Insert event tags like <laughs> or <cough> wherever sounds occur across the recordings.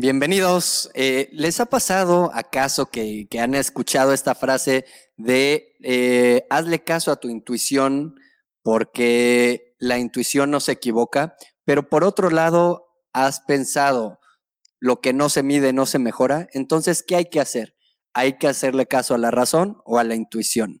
Bienvenidos. Eh, ¿Les ha pasado acaso que, han escuchado esta frase de eh, hazle caso a tu intuición porque la intuición no se equivoca? Pero por otro lado, has pensado lo que no se mide no se mejora. Entonces, ¿qué hay que hacer? ¿Hay que hacerle caso a la razón o a la intuición?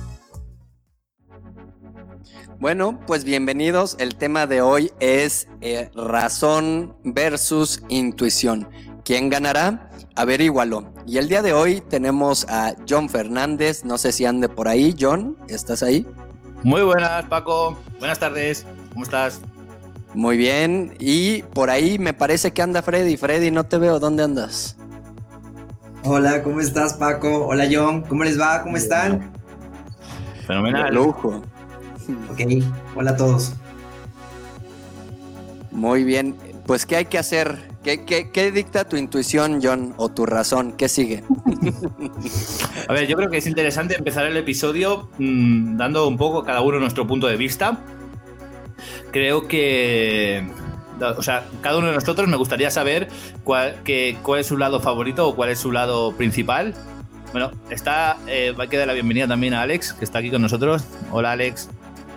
Bueno, pues bienvenidos. El tema de hoy es eh, razón versus intuición. ¿Quién ganará? Averígualo. Y el día de hoy tenemos a John Fernández. No sé si ande por ahí. John, ¿estás ahí? Muy buenas, Paco. Buenas tardes. ¿Cómo estás? Muy bien. Y por ahí me parece que anda Freddy. Freddy, no te veo. ¿Dónde andas? Hola, ¿cómo estás, Paco? Hola, John. ¿Cómo les va? ¿Cómo están? Fenomenal. lujo. Ok, hola a todos. Muy bien, pues ¿qué hay que hacer? ¿Qué, dicta tu intuición, John, o tu razón? ¿Qué sigue? <laughs> a ver, yo creo que es interesante empezar el episodio mm, dando un poco cada uno nuestro punto de vista. Creo que o sea, cada uno de nosotros me gustaría saber cuál, cuál es su lado favorito o cuál es su lado principal. Bueno, está, eh, va a quedar la bienvenida también a Alex, que está aquí con nosotros. Hola Alex.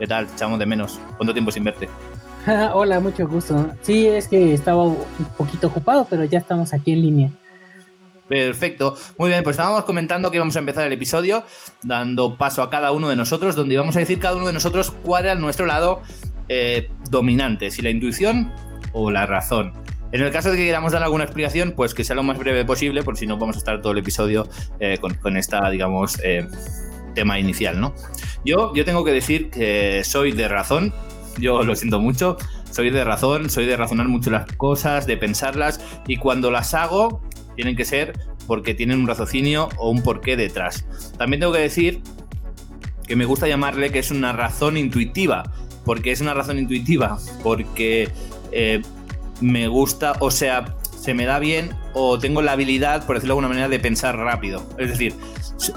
¿Qué tal? Echamos de menos. ¿Cuánto tiempo sin verte? <laughs> Hola, mucho gusto. Sí, es que estaba un poquito ocupado, pero ya estamos aquí en línea. Perfecto. Muy bien, pues estábamos comentando que íbamos a empezar el episodio, dando paso a cada uno de nosotros, donde íbamos a decir cada uno de nosotros cuál era nuestro lado eh, dominante, si la intuición o la razón. En el caso de que queramos dar alguna explicación, pues que sea lo más breve posible, por si no vamos a estar todo el episodio eh, con, esta, digamos, eh, tema inicial, ¿no? Yo, yo tengo que decir que soy de razón, yo lo siento mucho, soy de razón, soy de razonar mucho las cosas, de pensarlas, y cuando las hago, tienen que ser porque tienen un raciocinio o un porqué detrás. También tengo que decir que me gusta llamarle que es una razón intuitiva. porque es una razón intuitiva? Porque eh, me gusta, o sea, se me da bien o tengo la habilidad, por decirlo de alguna manera, de pensar rápido. Es decir,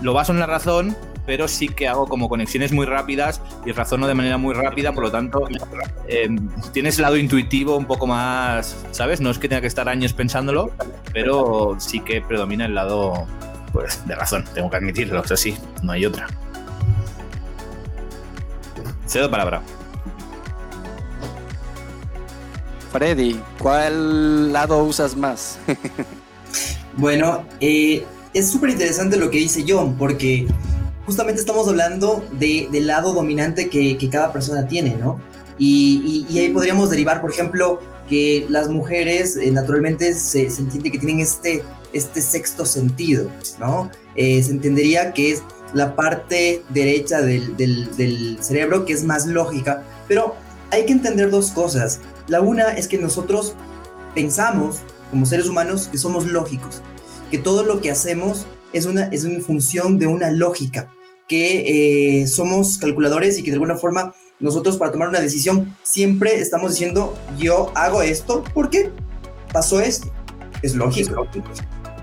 lo baso en la razón, pero sí que hago como conexiones muy rápidas y razono de manera muy rápida, por lo tanto, eh, tienes el lado intuitivo un poco más, ¿sabes? No es que tenga que estar años pensándolo, pero sí que predomina el lado pues, de razón, tengo que admitirlo, o sea, sí, no hay otra. Cedo palabra. Freddy, ¿cuál lado usas más? <laughs> bueno, eh, es súper interesante lo que dice John, porque justamente estamos hablando de, del lado dominante que, cada persona tiene, ¿no? Y, ahí podríamos derivar, por ejemplo, que las mujeres eh, naturalmente se, se, entiende que tienen este, este sexto sentido, ¿no? Eh, se entendería que es la parte derecha del, del, cerebro que es más lógica, pero hay que entender dos cosas. La una es que nosotros pensamos como seres humanos que somos lógicos, que todo lo que hacemos es una es en función de una lógica que eh, somos calculadores y que de alguna forma nosotros para tomar una decisión siempre estamos diciendo yo hago esto porque pasó esto. Es lógico.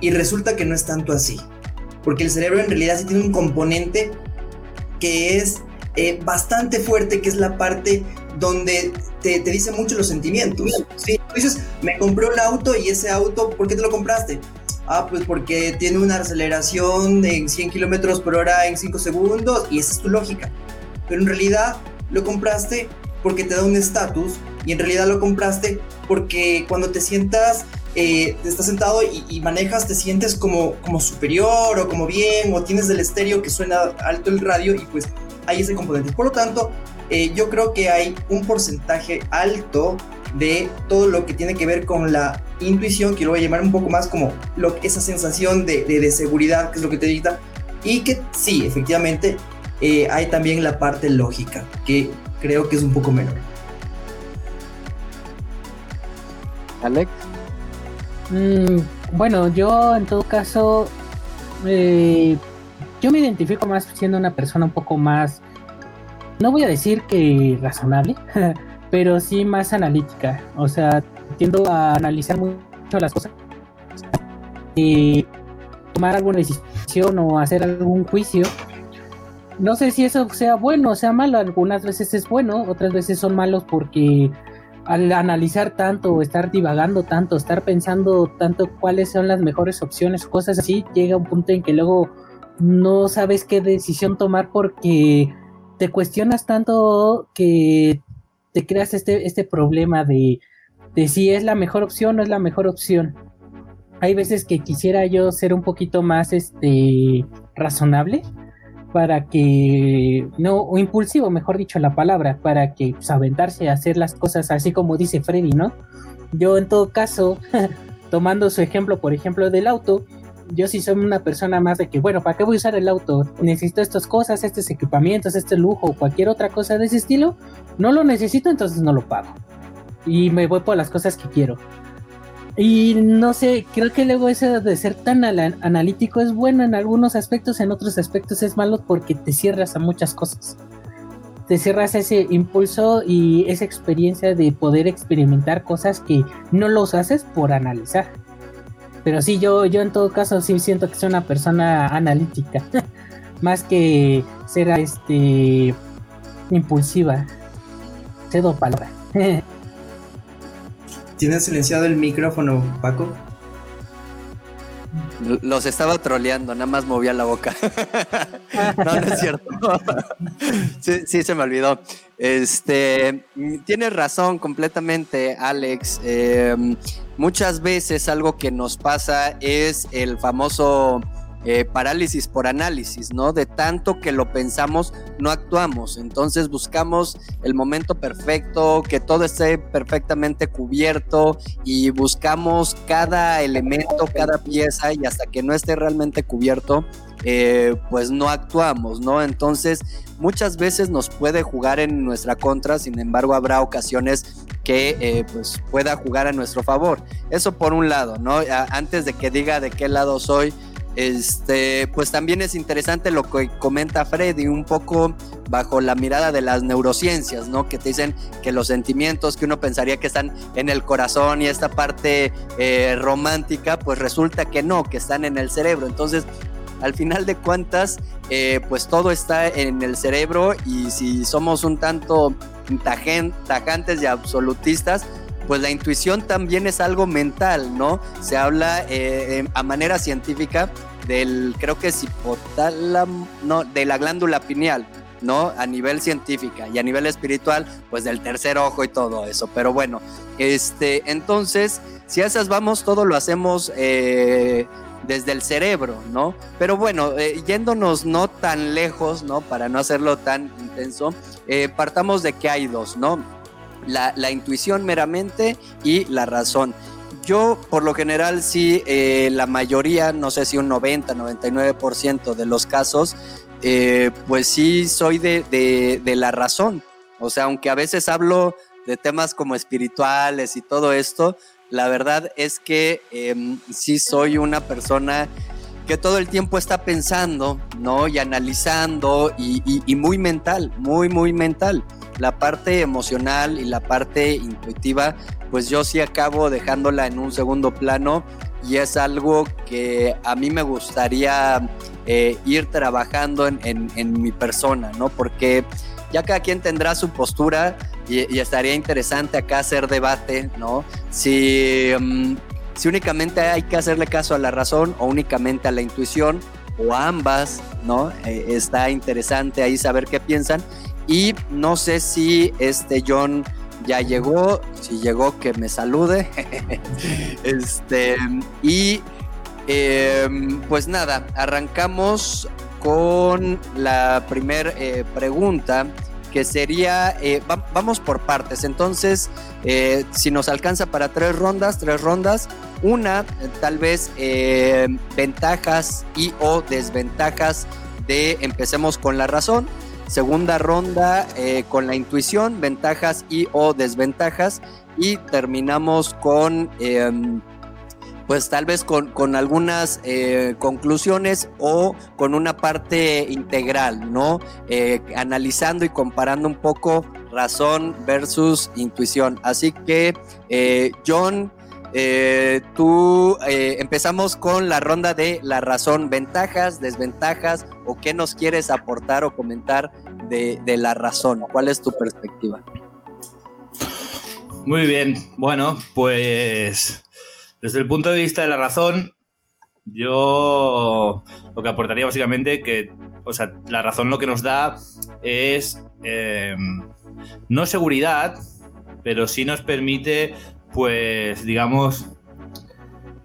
Y resulta que no es tanto así. Porque el cerebro en realidad sí tiene un componente que es eh, bastante fuerte, que es la parte donde te, te dice mucho los sentimientos. ¿sí? dices, me compré un auto y ese auto, ¿por qué te lo compraste? Ah, pues porque tiene una aceleración en 100 kilómetros por hora en 5 segundos y esa es tu lógica. Pero en realidad lo compraste porque te da un estatus y en realidad lo compraste porque cuando te sientas, eh, estás sentado y, manejas, te sientes como, como superior o como bien o tienes el estéreo que suena alto el radio y pues hay ese componente. Por lo tanto, eh, yo creo que hay un porcentaje alto de todo lo que tiene que ver con la intuición, que lo voy a llamar un poco más como lo, esa sensación de, de, seguridad, que es lo que te dicta, y que sí, efectivamente, eh, hay también la parte lógica, que creo que es un poco menor. Alex. Mm, bueno, yo en todo caso, eh, yo me identifico más siendo una persona un poco más, no voy a decir que razonable, <laughs> pero sí más analítica. O sea, tiendo a analizar mucho las cosas y tomar alguna decisión o hacer algún juicio. No sé si eso sea bueno o sea malo, algunas veces es bueno, otras veces son malos porque al analizar tanto, estar divagando tanto, estar pensando tanto cuáles son las mejores opciones, cosas así, llega un punto en que luego no sabes qué decisión tomar porque te cuestionas tanto que te creas este, este problema de, si es la mejor opción o no es la mejor opción. Hay veces que quisiera yo ser un poquito más este razonable para que no o impulsivo mejor dicho la palabra para que pues, aventarse a hacer las cosas así como dice Freddy no yo en todo caso <laughs> tomando su ejemplo por ejemplo del auto yo sí soy una persona más de que bueno para qué voy a usar el auto necesito estas cosas estos equipamientos este lujo o cualquier otra cosa de ese estilo no lo necesito entonces no lo pago y me voy por las cosas que quiero y no sé, creo que luego eso de ser tan analítico es bueno en algunos aspectos, en otros aspectos es malo porque te cierras a muchas cosas. Te cierras ese impulso y esa experiencia de poder experimentar cosas que no los haces por analizar. Pero sí, yo, yo en todo caso sí siento que soy una persona analítica. <laughs> Más que ser este impulsiva. Cedo palabra. <laughs> ¿Tienes silenciado el micrófono, Paco? Los estaba troleando, nada más movía la boca. <laughs> no, no es cierto. <laughs> sí, se me olvidó. Este, tienes razón completamente, Alex. Em, muchas veces algo que nos pasa es el famoso eh, parálisis por análisis, ¿no? De tanto que lo pensamos, no actuamos. Entonces buscamos el momento perfecto, que todo esté perfectamente cubierto y buscamos cada elemento, cada pieza y hasta que no esté realmente cubierto, eh, pues no actuamos, ¿no? Entonces muchas veces nos puede jugar en nuestra contra, sin embargo habrá ocasiones que eh, pues pueda jugar a nuestro favor. Eso por un lado, ¿no? Antes de que diga de qué lado soy, este, pues también es interesante lo que comenta Freddy, un poco bajo la mirada de las neurociencias, ¿no? Que te dicen que los sentimientos que uno pensaría que están en el corazón y esta parte eh, romántica, pues resulta que no, que están en el cerebro. Entonces, al final de cuentas, eh, pues todo está en el cerebro y si somos un tanto tajantes y absolutistas, pues la intuición también es algo mental, ¿no? Se habla eh, a manera científica del, creo que es hipotálamo, no, de la glándula pineal, ¿no? A nivel científica y a nivel espiritual, pues del tercer ojo y todo eso. Pero bueno, este, entonces, si a esas vamos, todo lo hacemos eh, desde el cerebro, ¿no? Pero bueno, eh, yéndonos no tan lejos, ¿no? Para no hacerlo tan intenso, partamos de que hay dos, ¿no? La, intuición meramente y la razón. Yo, por lo general, sí, eh, la mayoría, no sé si un 90, 99% de los casos, eh, pues sí soy de, la razón. O sea, aunque a veces hablo de temas como espirituales y todo esto, la verdad es que em, sí soy una persona que todo el tiempo está pensando, ¿no? Y analizando y muy mental, muy, muy mental la parte emocional y la parte intuitiva, pues yo sí acabo dejándola en un segundo plano y es algo que a mí me gustaría eh, ir trabajando en, mi persona, ¿no? Porque ya cada quien tendrá su postura y, estaría interesante acá hacer debate, ¿no? Si, mm, si únicamente hay que hacerle caso a la razón o únicamente a la intuición o ambas, ¿no? Eh, está interesante ahí saber qué piensan y no sé si este John ya llegó, si llegó que me salude. <laughs> este, y em, pues nada, arrancamos con la primera eh, pregunta que sería, eh, vamos por partes, entonces eh, si nos alcanza para tres rondas, tres rondas, una tal vez ventajas y o desventajas de empecemos con la razón, Segunda ronda eh, con la intuición, ventajas y o desventajas. Y terminamos con em, pues tal vez con, con algunas eh, conclusiones o con una parte integral, ¿no? Eh, analizando y comparando un poco razón versus intuición. Así que, eh, tú empezamos con la ronda de la razón, ventajas, desventajas o qué nos quieres aportar o comentar de, la razón. ¿Cuál es tu perspectiva? Muy bien, bueno, pues desde el punto de vista de la razón, yo lo que aportaría básicamente que, o sea, la razón lo que nos da es em, no seguridad, pero sí nos permite, pues, digamos,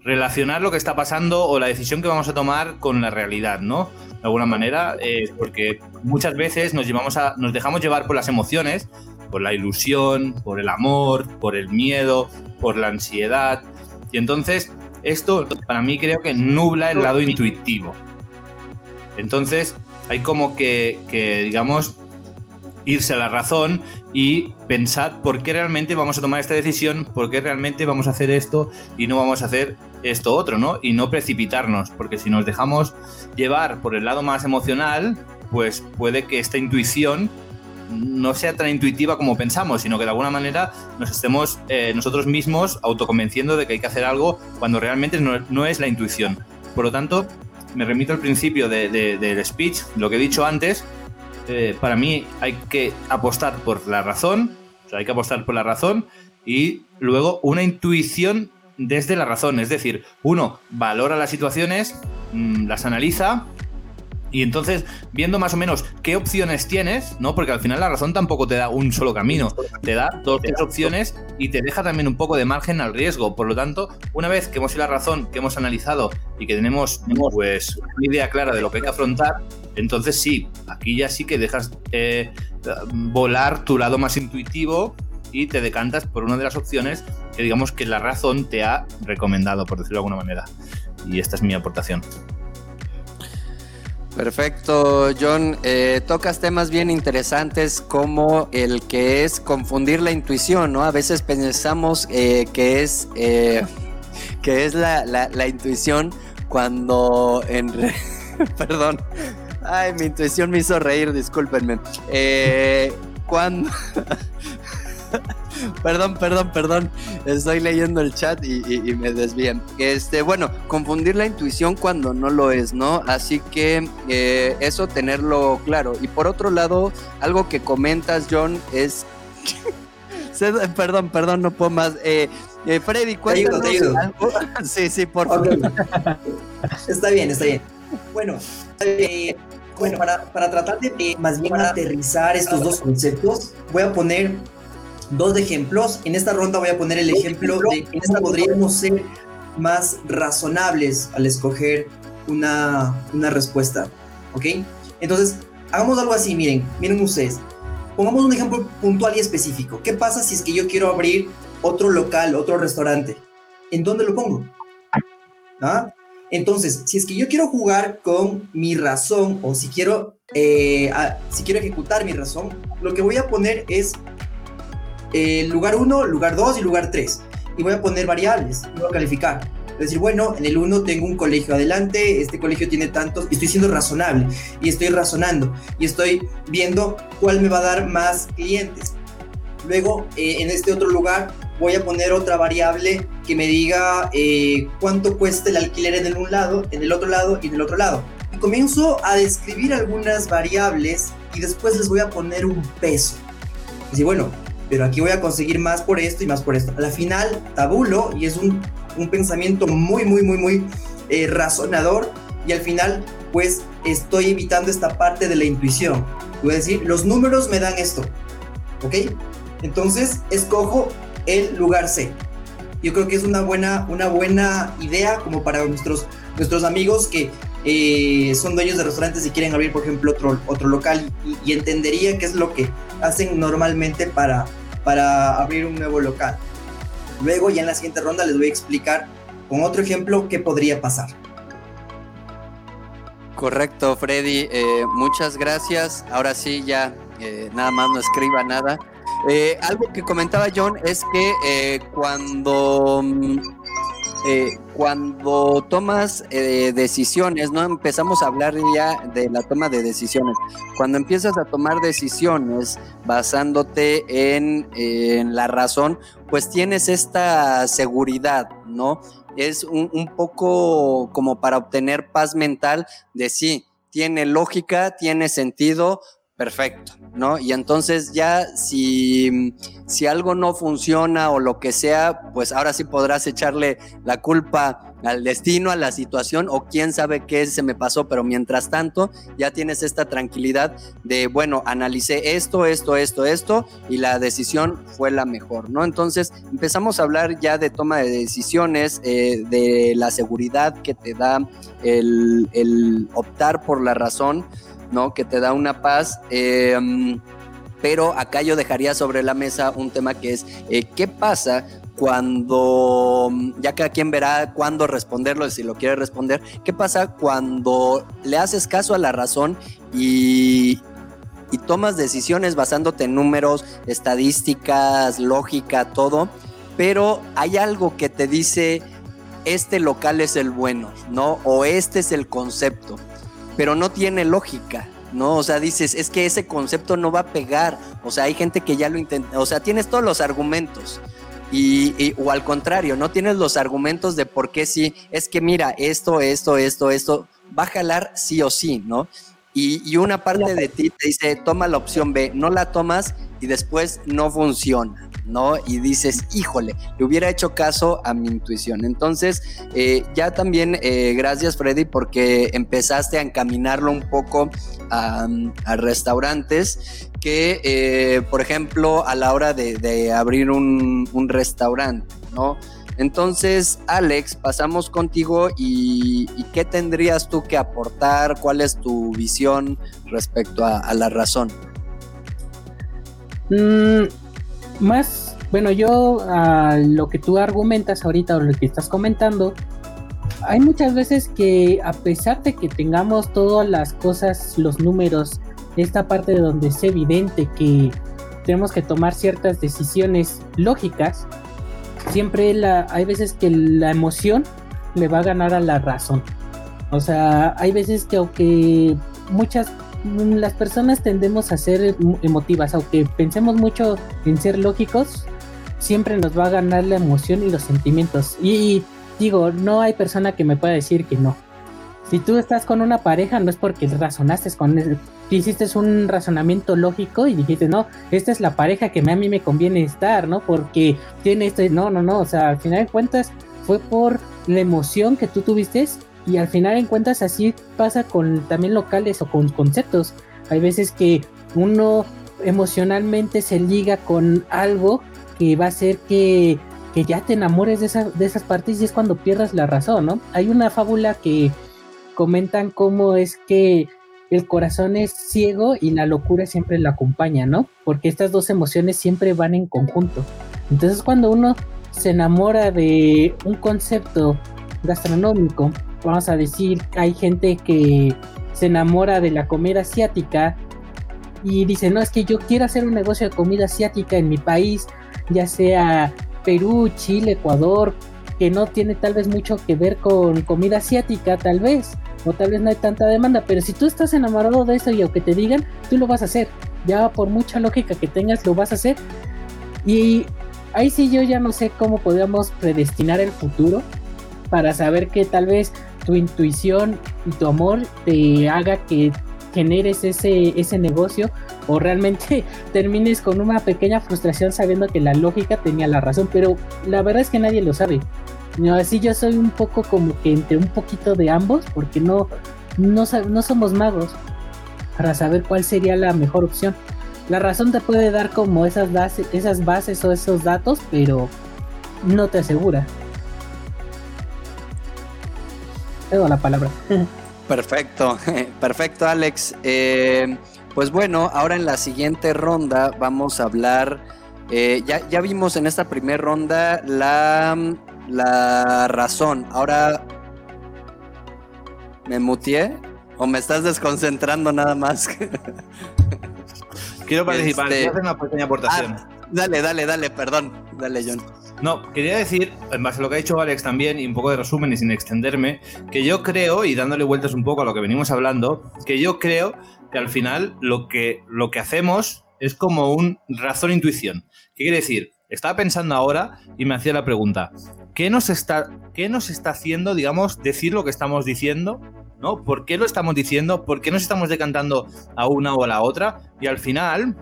relacionar lo que está pasando o la decisión que vamos a tomar con la realidad, ¿no? De alguna manera, eh, porque muchas veces nos llevamos a, nos dejamos llevar por las emociones, por la ilusión, por el amor, por el miedo, por la ansiedad. Y entonces, esto para mí creo que nubla el lado intuitivo. Entonces, hay como que, digamos, irse a la razón y pensar por qué realmente vamos a tomar esta decisión, por qué realmente vamos a hacer esto y no vamos a hacer esto otro, ¿no? Y no precipitarnos, porque si nos dejamos llevar por el lado más emocional, pues puede que esta intuición no sea tan intuitiva como pensamos, sino que de alguna manera nos estemos eh, nosotros mismos autoconvenciendo de que hay que hacer algo cuando realmente no, es la intuición. Por lo tanto, me remito al principio del speech, lo que he dicho antes, eh, para mí hay que apostar por la razón, o sea, hay que apostar por la razón y luego una intuición desde la razón, es decir, uno valora las situaciones, mm, las analiza y entonces, viendo más o menos qué opciones tienes, ¿no? Porque al final la razón tampoco te da un solo camino, te da dos, tres opciones y te deja también un poco de margen al riesgo. Por lo tanto, una vez que hemos ido la razón, que hemos analizado y que tenemos pues una idea clara de lo que hay que afrontar, entonces sí, aquí ya sí que dejas eh, volar tu lado más intuitivo y te decantas por una de las opciones que digamos que la razón te ha recomendado, por decirlo de alguna manera. Y esta es mi aportación. Perfecto, John. Eh, tocas temas bien interesantes como el que es confundir la intuición, ¿no? A veces pensamos eh, que es, eh, <laughs> que es la, la, intuición cuando en... <laughs> Perdón. Ay, mi intuición me hizo reír, discúlpenme. cuando... <laughs> <laughs> perdón, perdón, perdón. Estoy leyendo el chat y, me desvían. Este, bueno, confundir la intuición cuando no lo es, ¿no? Así que eh, eso tenerlo claro. Y por otro lado, algo que comentas, John, es. <laughs> perdón, perdón, no puedo más. Eh, eh Freddy, cuéntanos algo. <laughs> sí, sí, por favor. Está bien, está bien. Bueno, eh, bueno, para, para, tratar de más bien aterrizar estos dos conceptos, voy a poner dos ejemplos. En esta ronda voy a poner el ejemplo de cómo podríamos ser más razonables al escoger una, una respuesta. ¿Ok? Entonces, hagamos algo así, miren, miren ustedes. Pongamos un ejemplo puntual y específico. ¿Qué pasa si es que yo quiero abrir otro local, otro restaurante? ¿En dónde lo pongo? ¿Ah? Entonces, si es que yo quiero jugar con mi razón o si quiero, eh, si quiero ejecutar mi razón, lo que voy a poner es eh, lugar 1, lugar 2 y lugar 3. Y voy a poner variables, voy a calificar. Es decir, bueno, en el 1 tengo un colegio adelante, este colegio tiene tantos, y estoy siendo razonable, y estoy razonando, y estoy viendo cuál me va a dar más clientes. Luego, eh, en este otro lugar, voy a poner otra variable que me diga eh, cuánto cuesta el alquiler en el un lado, en el otro lado y en el otro lado. Y comienzo a describir algunas variables y después les voy a poner un peso. Es decir, bueno, pero aquí voy a conseguir más por esto y más por esto. A la final, tabulo y es un, un pensamiento muy, muy, muy, muy eh, razonador y al final, pues estoy evitando esta parte de la intuición. Voy a decir, los números me dan esto, ¿ok? Entonces, escojo el lugar C. Yo creo que es una buena, una buena idea como para nuestros, nuestros amigos que eh, son dueños de restaurantes y quieren abrir, por ejemplo, otro, otro local y, y entendería qué es lo que hacen normalmente para, para abrir un nuevo local. Luego ya en la siguiente ronda les voy a explicar con otro ejemplo qué podría pasar. Correcto, Freddy. Eh, muchas gracias. Ahora sí, ya eh, nada más no escriba nada. Eh, algo que comentaba John es que cuando mm, eh, cuando tomas eh, decisiones, ¿no? Empezamos a hablar ya de la toma de decisiones. Cuando empiezas a tomar decisiones basándote en, la razón, pues tienes esta seguridad, ¿no? Es un, un poco como para obtener paz mental de sí, tiene lógica, tiene sentido, perfecto, ¿no? Y entonces ya si, si algo no funciona o lo que sea, pues ahora sí podrás echarle la culpa al destino, a la situación o quién sabe qué se me pasó, pero mientras tanto ya tienes esta tranquilidad de, bueno, analicé esto, esto, esto, esto y la decisión fue la mejor, ¿no? Entonces empezamos a hablar ya de toma de decisiones, eh, de la seguridad que te da el, el optar por la razón ¿no? Que te da una paz. Em, pero acá yo dejaría sobre la mesa un tema que es, eh, ¿qué pasa cuando, ya cada quien verá cuándo responderlo, si lo quiere responder, ¿qué pasa cuando le haces caso a la razón y, y tomas decisiones basándote en números, estadísticas, lógica, todo, pero hay algo que te dice, este local es el bueno, ¿no? O este es el concepto pero no tiene lógica, ¿no? O sea, dices, es que ese concepto no va a pegar. O sea, hay gente que ya lo intenta, o sea, tienes todos los argumentos. Y, o al contrario, no tienes los argumentos de por qué sí, es que mira, esto, esto, esto, esto, va a jalar sí o sí, ¿no? Y, y una parte de ti te dice, toma la opción B, no la tomas y después no funciona. ¿No? Y dices, híjole, le hubiera hecho caso a mi intuición. Entonces, eh, ya también, eh, gracias Freddy, porque empezaste a encaminarlo un poco a, restaurantes que, eh, por ejemplo, a la hora de, abrir un, restaurante, ¿no? Entonces, Alex, pasamos contigo y, ¿qué tendrías tú que aportar? ¿Cuál es tu visión respecto a, la razón? Mm, más, bueno, yo a lo que tú argumentas ahorita o lo que estás comentando, hay muchas veces que a pesar de que tengamos todas las cosas, los números, esta parte de donde es evidente que tenemos que tomar ciertas decisiones lógicas, siempre la, hay veces que la emoción le va a ganar a la razón. O sea, hay veces que aunque muchas las personas tendemos a ser emotivas, aunque pensemos mucho en ser lógicos, siempre nos va a ganar la emoción y los sentimientos. Y, digo, no hay persona que me pueda decir que no. Si tú estás con una pareja, no es porque razonaste con él, hiciste un razonamiento lógico y dijiste, no, esta es la pareja que a mí me conviene estar, ¿no? Porque tiene esto, no, no, no, o sea, al final de cuentas fue por la emoción que tú tuviste y al final en cuentas así pasa con también locales o con conceptos. Hay veces que uno emocionalmente se liga con algo que va a hacer que, que ya te enamores de, de esas partes y es cuando pierdas la razón, ¿no? Hay una fábula que comentan cómo es que el corazón es ciego y la locura siempre la acompaña, ¿no? Porque estas dos emociones siempre van en conjunto. Entonces cuando uno se enamora de un concepto gastronómico vamos a decir, hay gente que se enamora de la comida asiática y dice, no, es que yo quiero hacer un negocio de comida asiática en mi país, ya sea Perú, Chile, Ecuador, que no tiene tal vez mucho que ver con comida asiática, tal vez, o tal vez no hay tanta demanda, pero si tú estás enamorado de eso y aunque te digan, tú lo vas a hacer, ya por mucha lógica que tengas, lo vas a hacer. Y ahí sí yo ya no sé cómo podríamos predestinar el futuro para saber que tal vez tu intuición y tu amor te haga que generes ese, ese negocio o realmente <laughs> termines con una pequeña frustración sabiendo que la lógica tenía la razón, pero la verdad es que nadie lo sabe. así yo soy un poco como que entre un poquito de ambos, porque no, no, no somos magos para saber cuál sería la mejor opción. La razón te puede dar como esas, bases, esas bases o esos datos, pero no te asegura la palabra. Perfecto, <laughs> perfecto Alex. Eh, pues bueno, ahora en la siguiente ronda vamos a hablar, eh, ya, ya, vimos en esta primera ronda la, la razón. Ahora, ¿me mutié? ¿O me estás desconcentrando nada más? Quiero participar, este... hacer una pequeña aportación. Ah, dale, dale, dale, perdón. Dale, John. No, quería decir, en base a lo que ha dicho Alex también, y un poco de resumen y sin extenderme, que yo creo, y dándole vueltas un poco a lo que venimos hablando, que yo creo que al final lo que, lo que hacemos es como un razón-intuición. ¿Qué quiere decir? Estaba pensando ahora y me hacía la pregunta, ¿qué nos está, qué nos está haciendo, digamos, decir lo que estamos diciendo? ¿No? ¿Por qué lo estamos diciendo? ¿Por qué nos estamos decantando a una o a la otra? Y al final,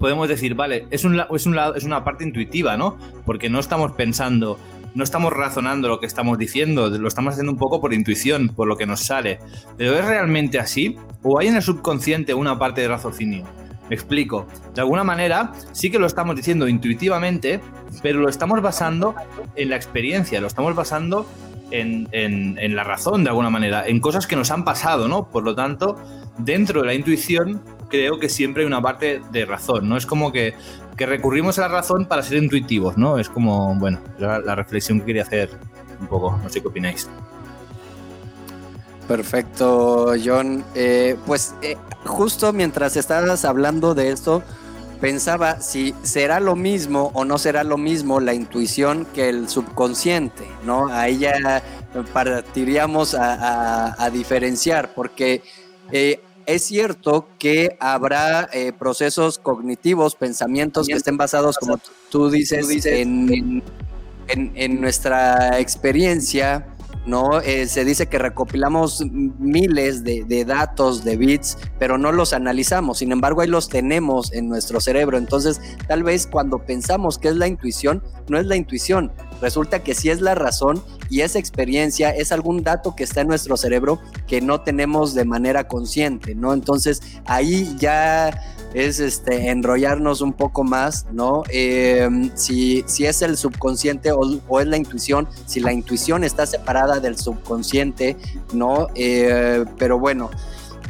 podemos decir, vale, es, un, es, un, es una parte intuitiva, ¿no? Porque no estamos pensando, no estamos razonando lo que estamos diciendo, lo estamos haciendo un poco por intuición, por lo que nos sale. Pero ¿es realmente así? ¿O hay en el subconsciente una parte de raciocinio? Me explico. De alguna manera, sí que lo estamos diciendo intuitivamente, pero lo estamos basando en la experiencia, lo estamos basando en, en, la razón, de alguna manera, en cosas que nos han pasado, ¿no? Por lo tanto, dentro de la intuición, creo que siempre hay una parte de razón, ¿no? Es como que, recurrimos a la razón para ser intuitivos, ¿no? Es como, bueno, la, la reflexión que quería hacer un poco, no sé qué opináis. Perfecto, John. Eh, pues eh, justo mientras estabas hablando de esto, pensaba si será lo mismo o no será lo mismo la intuición que el subconsciente, ¿no? Ahí ya partiríamos a, diferenciar, porque eh, es cierto que habrá procesos cognitivos, pensamientos que estén basados, como tú dices, en, en nuestra experiencia ¿no? Eh, se dice que recopilamos miles de, datos, de bits, pero no los analizamos. Sin embargo, ahí los tenemos en nuestro cerebro. Entonces, tal vez cuando pensamos que es la intuición, no es la intuición. Resulta que sí es la razón y esa experiencia es algún dato que está en nuestro cerebro que no tenemos de manera consciente, ¿no? Entonces, ahí ya es este, enrollarnos un poco más, ¿no? Em, si, si, es el subconsciente o, es la intuición, si la intuición está separada del subconsciente, ¿no? Eh, pero bueno,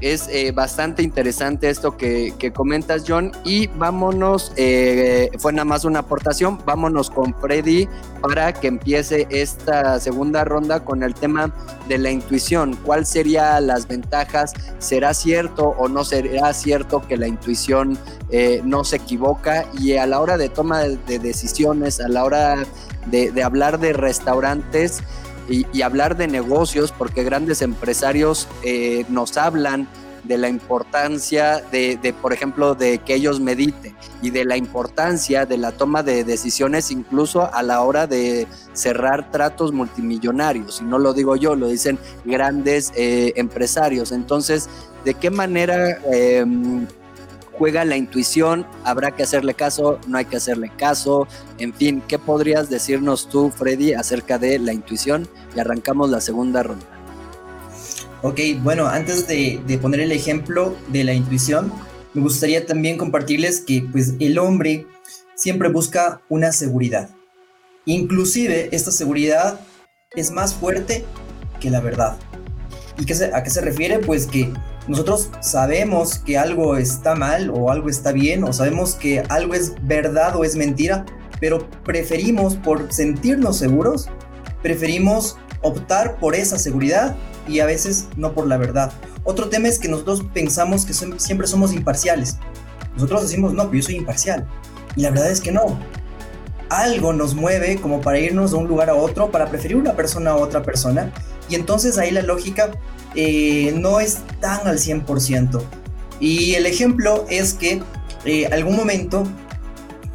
es eh, bastante interesante esto que, comentas, John. Y vámonos, eh, fue nada más una aportación, vámonos con Freddy para que empiece esta segunda ronda con el tema de la intuición. ¿Cuál serían las ventajas? ¿Será cierto o no será cierto que la intuición eh, no se equivoca? Y a la hora de toma de, decisiones, a la hora de, hablar de restaurantes, y, hablar de negocios, porque grandes empresarios eh, nos hablan de la importancia de, por ejemplo, de que ellos mediten y de la importancia de la toma de decisiones incluso a la hora de cerrar tratos multimillonarios. Y no lo digo yo, lo dicen grandes eh, empresarios. Entonces, ¿de qué manera em, juega la intuición? ¿Habrá que hacerle caso? ¿No hay que hacerle caso? En fin, ¿qué podrías decirnos tú, Freddy, acerca de la intuición? Y arrancamos la segunda ronda. Ok, bueno, antes de, poner el ejemplo de la intuición, me gustaría también compartirles que pues el hombre siempre busca una seguridad. Inclusive esta seguridad es más fuerte que la verdad. ¿Y qué a qué se refiere? Pues que nosotros sabemos que algo está mal o algo está bien o sabemos que algo es verdad o es mentira, pero preferimos por sentirnos seguros, preferimos optar por esa seguridad y a veces no por la verdad. Otro tema es que nosotros pensamos que siempre somos imparciales. Nosotros decimos, no, pero yo soy imparcial. Y la verdad es que no. Algo nos mueve como para irnos de un lugar a otro, para preferir una persona a otra persona. Y entonces ahí la lógica eh, no es tan al 100%. Y el ejemplo es que eh, algún momento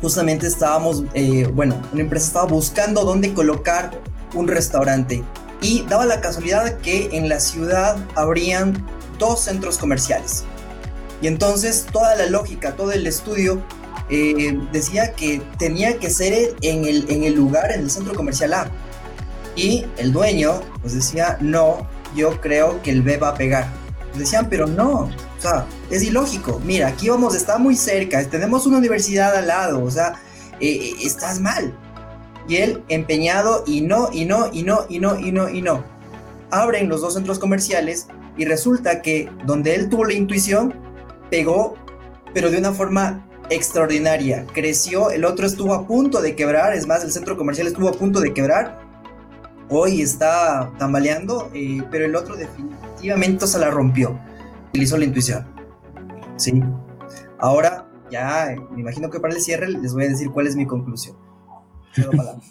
justamente estábamos, eh, bueno, una empresa estaba buscando dónde colocar un restaurante y daba la casualidad que en la ciudad habrían dos centros comerciales. Y entonces toda la lógica, todo el estudio eh, decía que tenía que ser en el, en el lugar, en el centro comercial A. Y el dueño pues decía, no, yo creo que el B va a pegar. Decían, pero no, o sea, es ilógico. Mira, aquí vamos, está muy cerca, tenemos una universidad al lado, o sea, eh, eh, estás mal. Y él empeñado y no, y no, y no, y no, y no, y no. Abren los dos centros comerciales y resulta que donde él tuvo la intuición, pegó, pero de una forma extraordinaria. Creció, el otro estuvo a punto de quebrar, es más, el centro comercial estuvo a punto de quebrar. Hoy está tambaleando, eh, pero el otro definitivamente se la rompió. Utilizó la intuición. Sí. Ahora, ya me imagino que para el cierre les voy a decir cuál es mi conclusión. <laughs>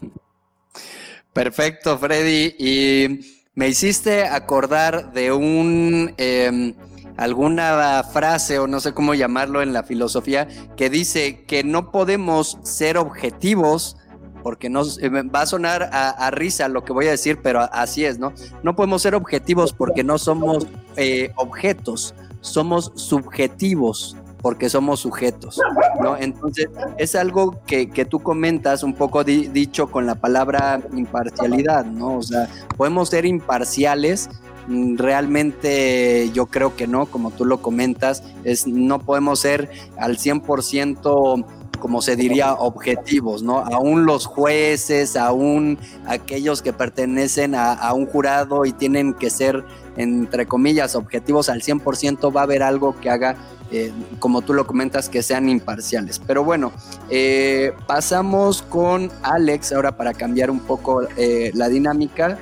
Perfecto, Freddy. Y me hiciste acordar de un em, alguna frase o no sé cómo llamarlo en la filosofía que dice que no podemos ser objetivos porque no eh, va a sonar a, risa lo que voy a decir, pero así es, ¿no? No podemos ser objetivos porque no somos eh, objetos, somos subjetivos porque somos sujetos, ¿no? Entonces, es algo que, tú comentas un poco dicho con la palabra imparcialidad, ¿no? O sea, podemos ser imparciales, mm, realmente yo creo que no, como tú lo comentas, es, no podemos ser al 100% como se diría, objetivos, ¿no? Aún los jueces, aún aquellos que pertenecen a, un jurado y tienen que ser, entre comillas, objetivos al 100%, va a haber algo que haga, eh, como tú lo comentas, que sean imparciales. Pero bueno, eh, pasamos con Alex ahora para cambiar un poco eh, la dinámica.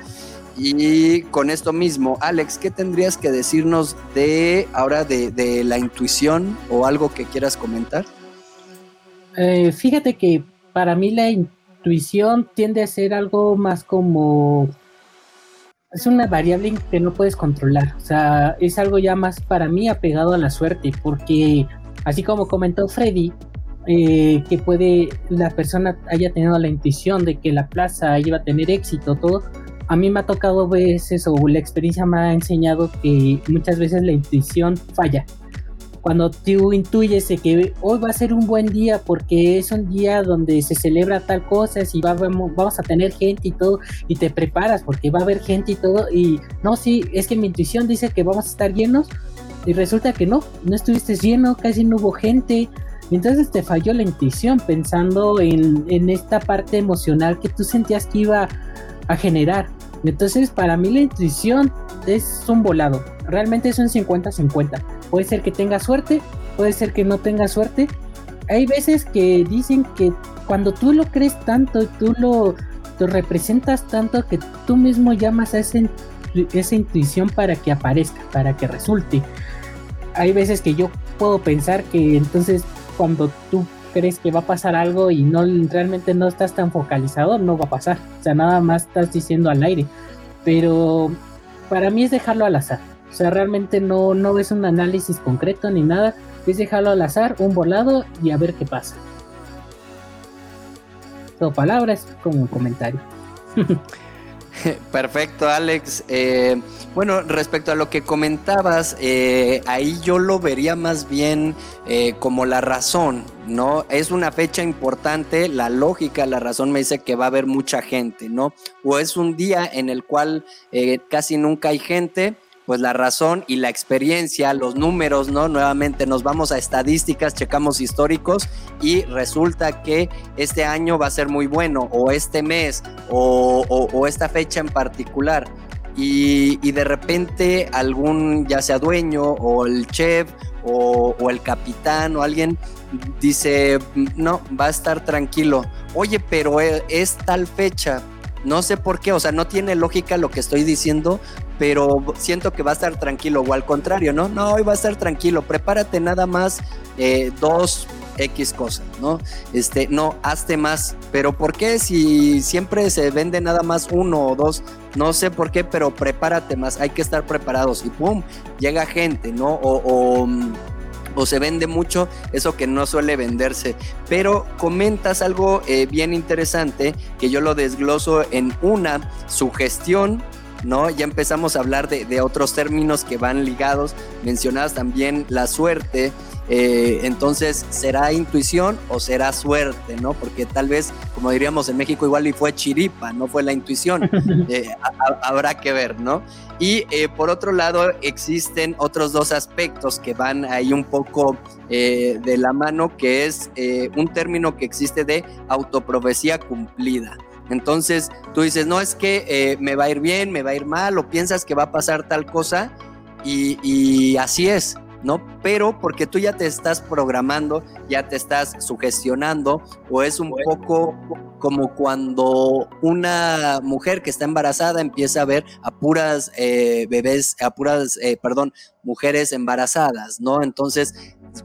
Y con esto mismo, Alex, ¿qué tendrías que decirnos de ahora de la intuición o algo que quieras comentar? Eh, fíjate que para mí la intuición tiende a ser algo más como... Es una variable que no puedes controlar. O sea, es algo ya más para mí apegado a la suerte. Porque, así como comentó Freddy, eh, que puede la persona haya tenido la intuición de que la plaza iba a tener éxito, todo. A mí me ha tocado veces o la experiencia me ha enseñado que muchas veces la intuición falla cuando tú intuyes que hoy va a ser un buen día porque es un día donde se celebra tal cosa y va, vamos a tener gente y todo y te preparas porque va a haber gente y todo y no, sí, es que mi intuición dice que vamos a estar llenos y resulta que no, no estuviste lleno, casi no hubo gente. Entonces te falló la intuición pensando en, en esta parte emocional que tú sentías que iba a generar. Entonces para mí la intuición es un volado, realmente es un 50-50 Puede ser que tenga suerte, puede ser que no tenga suerte. Hay veces que dicen que cuando tú lo crees tanto, tú lo, representas tanto que tú mismo llamas a esa intuición para que aparezca, para que resulte. Hay veces que yo puedo pensar que entonces cuando tú crees que va a pasar algo y no realmente no estás tan focalizado, no va a pasar. O sea, nada más estás diciendo al aire. Pero para mí es dejarlo al azar. O sea, realmente no, no es un análisis concreto ni nada. Es dejarlo al azar, un volado y a ver qué pasa. Todo palabras como un comentario. <laughs> Perfecto, Alex. Eh, bueno, respecto a lo que comentabas, eh, ahí yo lo vería más bien eh, como la razón, ¿no? Es una fecha importante, la lógica, la razón me dice que va a haber mucha gente, ¿no? O es un día en el cual casi nunca hay gente pues la razón y la experiencia, los números, ¿no? Nuevamente nos vamos a estadísticas, checamos históricos y resulta que este año va a ser muy bueno, o este mes, o, esta fecha en particular. Y, de repente algún, ya sea dueño, o el chef, o, el capitán, o alguien dice, no, va a estar tranquilo. Oye, pero e, es tal fecha, no sé por qué, o sea, no tiene lógica lo que estoy diciendo, pero siento que va a estar tranquilo, o al contrario, ¿no? No, hoy va a estar tranquilo, prepárate nada más eh, dos X cosas, ¿no? Este, no, hazte más. Pero ¿por qué si siempre se vende nada más uno o dos? No sé por qué, pero prepárate más, hay que estar preparados. Y pum, llega gente, ¿no? O, o, se vende mucho eso que no suele venderse. Pero comentas algo eh, bien interesante que yo lo desgloso en una sugestión ¿no? Ya empezamos a hablar de, otros términos que van ligados, mencionadas también la suerte, eh, entonces, ¿será intuición o será suerte, no? Porque tal vez, como diríamos en México, igual y fue chiripa, no fue la intuición. <laughs> Eh, habrá que ver, ¿no? Y eh, por otro lado, existen otros dos aspectos que van ahí un poco de la mano, que es un término que existe de autoprofecía cumplida. Entonces tú dices, no es que eh, me va a ir bien, me va a ir mal, o piensas que va a pasar tal cosa, y, así es, ¿no? Pero porque tú ya te estás programando, ya te estás sugestionando, o es un poco como cuando una mujer que está embarazada empieza a ver a puras eh, bebés, a puras, eh, perdón, mujeres embarazadas, ¿no? Entonces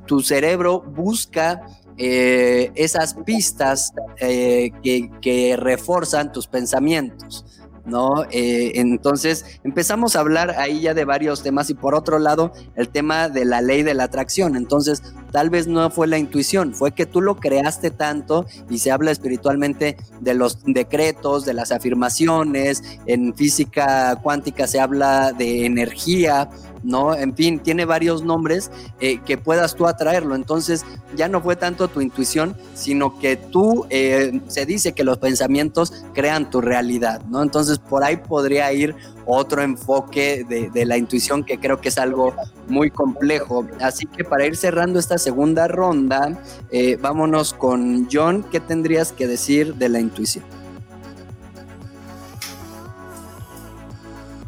tu cerebro busca eh, esas pistas eh, que, que reforzan tus pensamientos. ¿no? Eh, entonces empezamos a hablar ahí ya de varios temas y por otro lado el tema de la ley de la atracción. Entonces tal vez no fue la intuición, fue que tú lo creaste tanto y se habla espiritualmente de los decretos, de las afirmaciones, en física cuántica se habla de energía, ¿no? En fin, tiene varios nombres eh, que puedas tú atraerlo. Entonces, ya no fue tanto tu intuición, sino que tú, eh, se dice que los pensamientos crean tu realidad, ¿no? Entonces, por ahí podría ir otro enfoque de, la intuición que creo que es algo muy complejo. Así que para ir cerrando esta segunda ronda, eh, vámonos con John, ¿qué tendrías que decir de la intuición?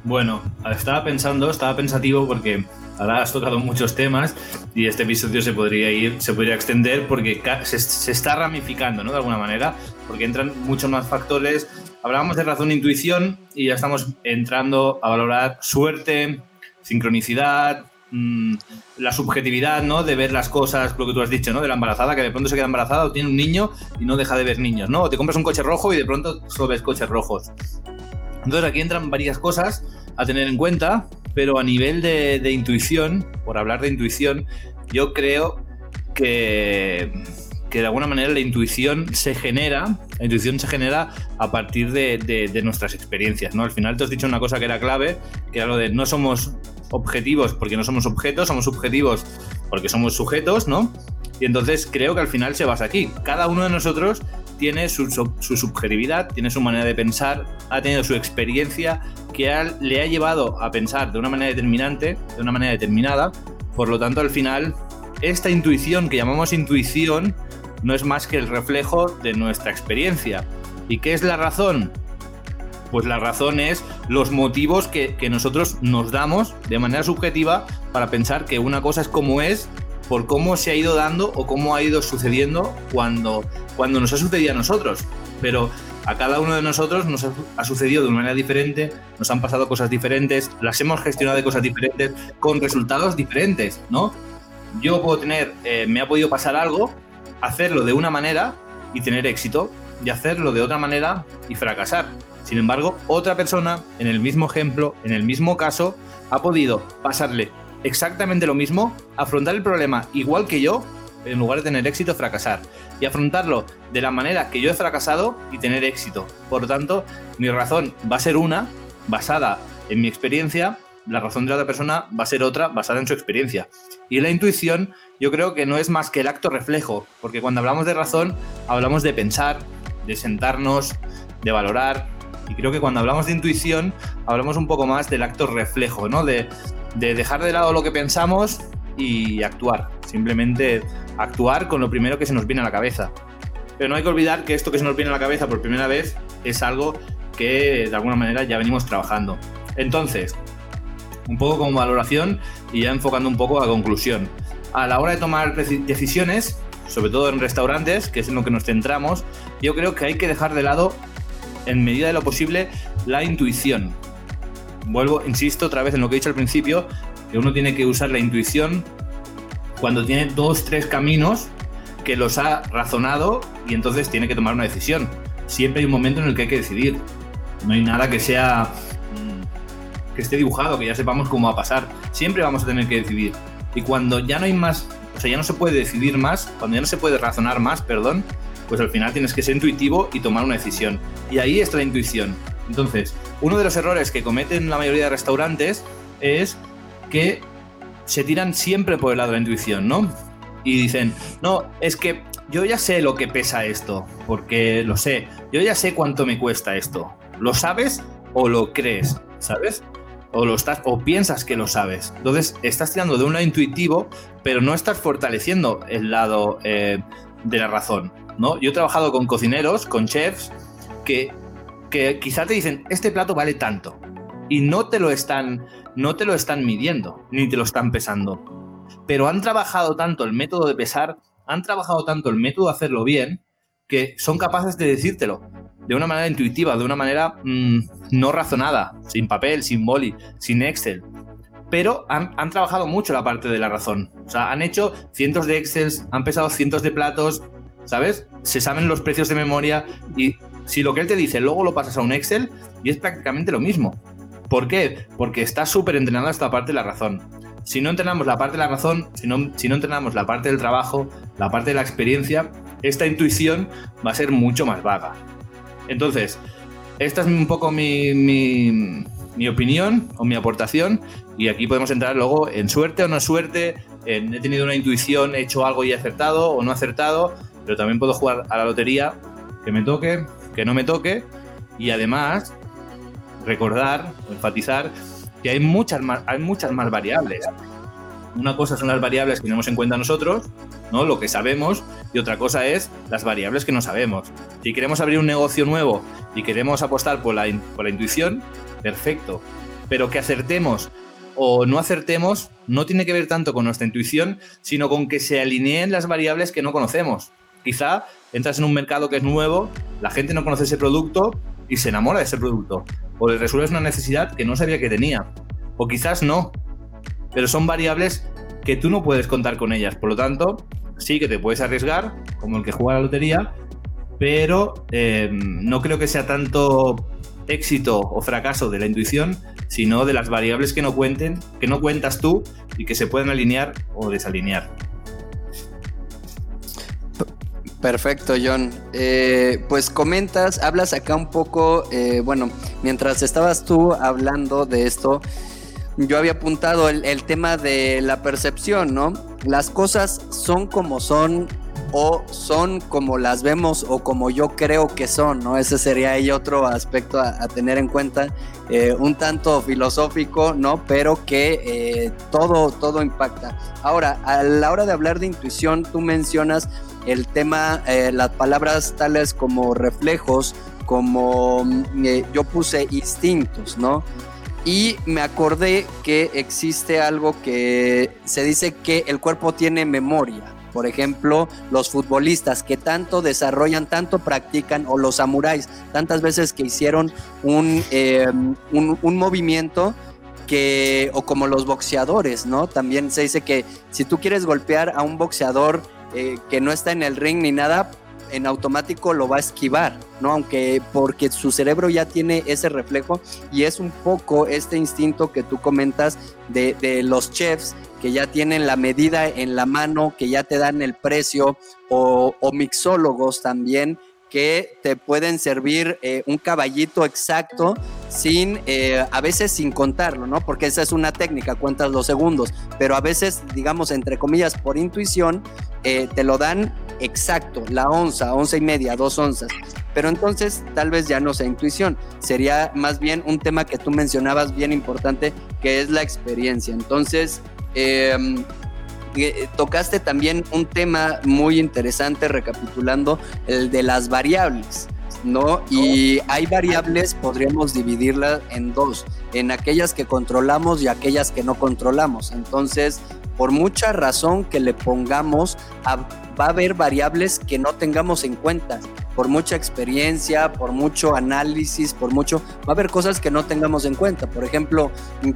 Bueno, estaba pensando, estaba pensativo porque ahora has tocado muchos temas y este episodio se podría ir, se podría extender porque se, está ramificando, ¿no? De alguna manera, porque entran muchos más factores. Hablábamos de razón e intuición y ya estamos entrando a valorar suerte, sincronicidad, mm, la subjetividad, ¿no? De ver las cosas, lo que tú has dicho, ¿no? De la embarazada, que de pronto se queda embarazada o tiene un niño y no deja de ver niños, ¿no? O te compras un coche rojo y de pronto solo ves coches rojos. Entonces aquí entran varias cosas a tener en cuenta, pero a nivel de, intuición, por hablar de intuición, yo creo que, que, de alguna manera la intuición se genera, la intuición se genera a partir de, nuestras experiencias, ¿no? Al final te has dicho una cosa que era clave, que era lo de no somos objetivos porque no somos objetos, somos subjetivos porque somos sujetos, ¿no? Y entonces creo que al final se basa aquí. Cada uno de nosotros tiene su, subjetividad, tiene su manera de pensar, ha tenido su experiencia que le ha llevado a pensar de una manera determinante, de una manera determinada. Por lo tanto, al final, esta intuición que llamamos intuición no es más que el reflejo de nuestra experiencia. ¿Y qué es la razón? Pues la razón es los motivos que, que, nosotros nos damos de manera subjetiva para pensar que una cosa es como es por cómo se ha ido dando o cómo ha ido sucediendo cuando, cuando nos ha sucedido a nosotros. Pero a cada uno de nosotros nos ha, sucedido de una manera diferente, nos han pasado cosas diferentes, las hemos gestionado de cosas diferentes, con resultados diferentes, ¿no? Yo puedo tener, eh, me ha podido pasar algo, hacerlo de una manera y tener éxito, y hacerlo de otra manera y fracasar. Sin embargo, otra persona, en el mismo ejemplo, en el mismo caso, ha podido pasarle exactamente lo mismo, afrontar el problema igual que yo, en lugar de tener éxito, fracasar. Y afrontarlo de la manera que yo he fracasado y tener éxito. Por lo tanto, mi razón va a ser una, basada en mi experiencia, la razón de la otra persona va a ser otra, basada en su experiencia. Y la intuición, yo creo que no es más que el acto reflejo, porque cuando hablamos de razón, hablamos de pensar, de sentarnos, de valorar. Y creo que cuando hablamos de intuición, hablamos un poco más del acto reflejo, ¿no? De dejar de lado lo que pensamos y actuar. Simplemente actuar con lo primero que se nos viene a la cabeza. Pero no hay que olvidar que esto que se nos viene a la cabeza por primera vez es algo que de alguna manera ya venimos trabajando. Entonces, un poco como valoración y ya enfocando un poco a conclusión. A la hora de tomar decisiones, sobre todo en restaurantes, que es en lo que nos centramos, yo creo que hay que dejar de lado, en medida de lo posible, la intuición vuelvo, insisto otra vez en lo que he dicho al principio, que uno tiene que usar la intuición cuando tiene dos, tres caminos que los ha razonado y entonces tiene que tomar una decisión. Siempre hay un momento en el que hay que decidir. No hay nada que sea mm, que esté dibujado, que ya sepamos cómo va a pasar. Siempre vamos a tener que decidir. Y cuando ya no hay más, o sea, ya no se puede decidir más, cuando ya no se puede razonar más, perdón, pues al final tienes que ser intuitivo y tomar una decisión. Y ahí está la intuición. Entonces, uno de los errores que cometen la mayoría de restaurantes es que se tiran siempre por el lado de la intuición, ¿no? Y dicen, no, es que yo ya sé lo que pesa esto, porque lo sé. Yo ya sé cuánto me cuesta esto. ¿Lo sabes o lo crees? ¿Sabes? O, lo estás, o piensas que lo sabes. Entonces, estás tirando de un lado intuitivo, pero no estás fortaleciendo el lado eh, de la razón. ¿no? Yo he trabajado con cocineros, con chefs, que que quizá te dicen, este plato vale tanto. Y no te lo están, no te lo están midiendo, ni te lo están pesando. Pero han trabajado tanto el método de pesar, han trabajado tanto el método de hacerlo bien, que son capaces de decírtelo de una manera intuitiva, de una manera mm, no razonada, sin papel, sin boli, sin Excel. pero han, han, trabajado mucho la parte de la razón. O sea, han hecho cientos de Excels, han pesado cientos de platos, ¿sabes? Se saben los precios de memoria y si lo que él te dice luego lo pasas a un Excel y es prácticamente lo mismo. ¿Por qué? Porque está súper entrenada esta parte de la razón. Si no entrenamos la parte de la razón, si no, si no entrenamos la parte del trabajo, la parte de la experiencia, esta intuición va a ser mucho más vaga. Entonces, esta es un poco mi, mi, opinión o mi aportación y aquí podemos entrar luego en suerte o no suerte, en he tenido una intuición, he hecho algo y he acertado o no acertado, pero también puedo jugar a la lotería, que me toque, que no me toque y además recordar, enfatizar que hay muchas más, hay muchas más variables. Una cosa son las variables que tenemos en cuenta nosotros, ¿no? Lo que sabemos, y otra cosa es las variables que no sabemos. Si queremos abrir un negocio nuevo y queremos apostar por la, por la intuición, perfecto. Pero que acertemos o no acertemos no tiene que ver tanto con nuestra intuición, sino con que se alineen las variables que no conocemos. Quizá entras en un mercado que es nuevo, la gente no conoce ese producto y se enamora de ese producto. O le resuelves una necesidad que no sabía que tenía. O quizás no. Pero son variables que tú no puedes contar con ellas. Por lo tanto, sí que te puedes arriesgar, como el que juega la lotería, pero eh, no creo que sea tanto éxito o fracaso de la intuición, sino de las variables que no cuenten, que no cuentas tú y que se pueden alinear o desalinear. Perfecto, John. Eh, pues comentas, hablas acá un poco, eh, bueno, mientras estabas tú hablando de esto, yo había apuntado el, tema de la percepción, ¿no? Las cosas son como son o son como las vemos o como yo creo que son, ¿no? Ese sería ahí otro aspecto a, tener en cuenta, eh, un tanto filosófico, ¿no? Pero que todo, todo impacta. Ahora, a la hora de hablar de intuición, tú mencionas el tema, eh, las palabras tales como reflejos, como eh, yo puse instintos, ¿no? Y me acordé que existe algo que se dice que el cuerpo tiene memoria. Por ejemplo, los futbolistas que tanto desarrollan, tanto practican, o los samuráis, tantas veces que hicieron un, eh, un, un movimiento que, o como los boxeadores, ¿no? También se dice que si tú quieres golpear a un boxeador eh, que no está en el ring ni nada, en automático lo va a esquivar, ¿no? Aunque porque su cerebro ya tiene ese reflejo y es un poco este instinto que tú comentas de, los chefs que ya tienen la medida en la mano, que ya te dan el precio, o, o mixólogos también que te pueden servir eh, un caballito exacto sin, eh, a veces sin contarlo, ¿no? Porque esa es una técnica, cuentas los segundos, pero a veces, digamos, entre comillas, por intuición, eh, te lo dan exacto, la onza, once y media, dos onzas. Pero entonces tal vez ya no sea intuición, sería más bien un tema que tú mencionabas bien importante, que es la experiencia. Entonces, eh, tocaste también un tema muy interesante recapitulando, el de las variables. ¿No? Y hay variables, podríamos dividirlas en dos, en aquellas que controlamos y aquellas que no controlamos. Entonces, por mucha razón que le pongamos, a, va a haber variables que no tengamos en cuenta. Por mucha experiencia, por mucho análisis, por mucho, va a haber cosas que no tengamos en cuenta. Por ejemplo,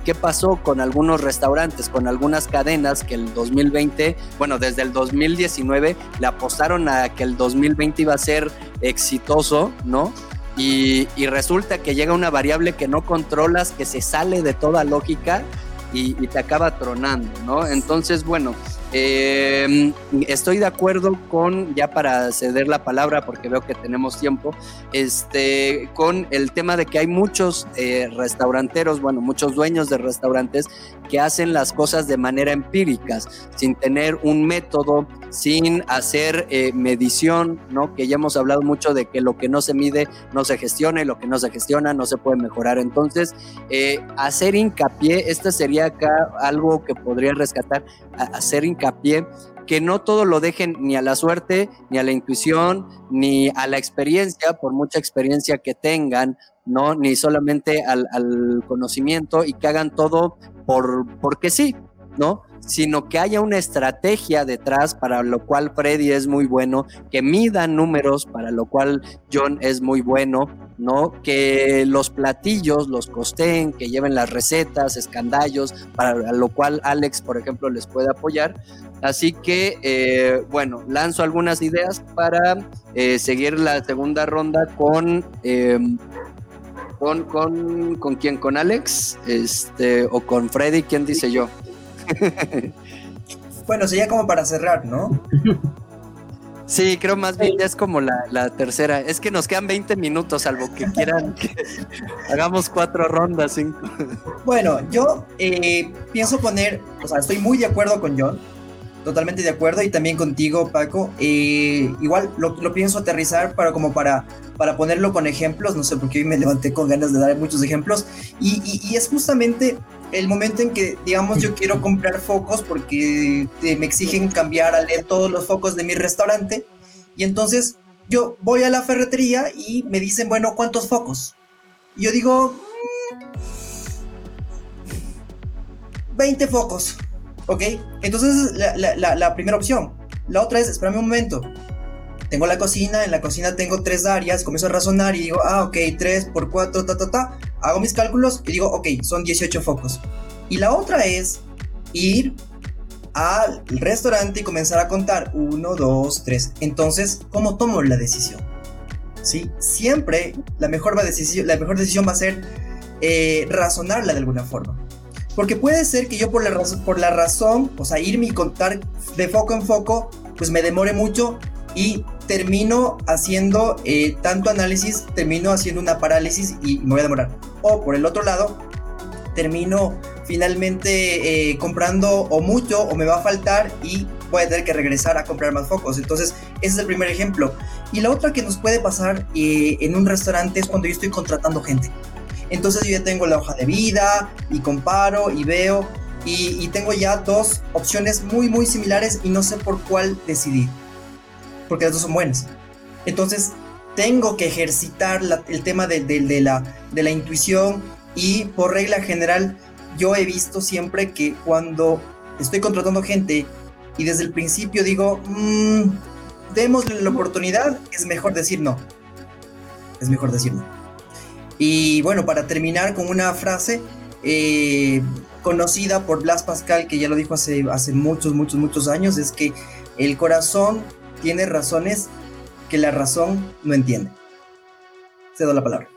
¿qué pasó con algunos restaurantes, con algunas cadenas que el 2020, bueno, desde el 2019 le apostaron a que el 2020 iba a ser exitoso, ¿no? Y, resulta que llega una variable que no controlas, que se sale de toda lógica y te acaba tronando, ¿no? Entonces, bueno, eh, estoy de acuerdo con, ya para ceder la palabra, porque veo que tenemos tiempo, este, con el tema de que hay muchos eh, restauranteros, bueno, muchos dueños de restaurantes que hacen las cosas de manera empírica, sin tener un método, sin hacer eh, medición, ¿no? Que ya hemos hablado mucho de que lo que no se mide no se gestiona y lo que no se gestiona no se puede mejorar. Entonces, eh, hacer hincapié, este sería acá algo que podría rescatar, hacer hincapié que no todo lo dejen ni a la suerte, ni a la intuición, ni a la experiencia, por mucha experiencia que tengan, ¿no? Ni solamente al, al conocimiento y que hagan todo por, porque sí, ¿no? sino que haya una estrategia detrás para lo cual Freddy es muy bueno, que mida números para lo cual John es muy bueno, ¿no? Que los platillos los costeen, que lleven las recetas, escandallos, para lo cual Alex, por ejemplo, les puede apoyar. Así que, eh, bueno, lanzo algunas ideas para eh, seguir la segunda ronda con, em, con, con, con quién, con Alex, este, o con Freddy, ¿quién dice yo? <laughs> bueno, sería como para cerrar, ¿no? Sí, creo más bien ya es como la, tercera. Es que nos quedan 20 minutos, salvo que quieran que <laughs> hagamos cuatro rondas, cinco. Bueno, yo eh, pienso poner, o sea, estoy muy de acuerdo con John, totalmente de acuerdo, y también contigo, Paco. Eh, igual lo, pienso aterrizar para como para, para ponerlo con ejemplos, no sé por qué hoy me levanté con ganas de dar muchos ejemplos, y es justamente el momento en que, digamos, yo quiero comprar focos porque me exigen cambiar a leer todos los focos de mi restaurante. Y entonces yo voy a la ferretería y me dicen, bueno, ¿cuántos focos? Y yo digo, 20 mm, focos. ¿Ok? Entonces la primera opción. La otra es, espérame un momento tengo la cocina, en la cocina tengo tres áreas, comienzo a razonar y digo, ah, ok, 3 por 4, ta, ta, ta, hago mis cálculos y digo, ok, son 18 focos. Y la otra es ir al restaurante y comenzar a contar 1, 2, 3. Entonces, ¿cómo tomo la decisión? ¿Sí? Siempre la mejor, decisión, la mejor decisión va a ser eh, razonarla de alguna forma. Porque puede ser que yo por la, por la razón, o sea, irme y contar de foco en foco, pues me demore mucho y termino haciendo eh, tanto análisis, termino haciendo una parálisis y me voy a demorar. O por el otro lado, termino finalmente eh, comprando o mucho o me va a faltar y voy a tener que regresar a comprar más focos. Entonces, ese es el primer ejemplo. Y la otra que nos puede pasar eh, en un restaurante es cuando yo estoy contratando gente. Entonces yo ya tengo la hoja de vida y comparo y veo y, y tengo ya dos opciones muy muy similares y no sé por cuál decidir porque las dos son buenas. Entonces, tengo que ejercitar el tema de, la, de la intuición y por regla general, yo he visto siempre que cuando estoy contratando gente y desde el principio digo, mmm, démosle la oportunidad, es mejor decir no. Es mejor decir no. Y bueno, para terminar con una frase eh, conocida por Blas Pascal, que ya lo dijo hace, hace muchos, muchos, muchos años, es que el corazón tiene razones que la razón no entiende. Cedo la palabra.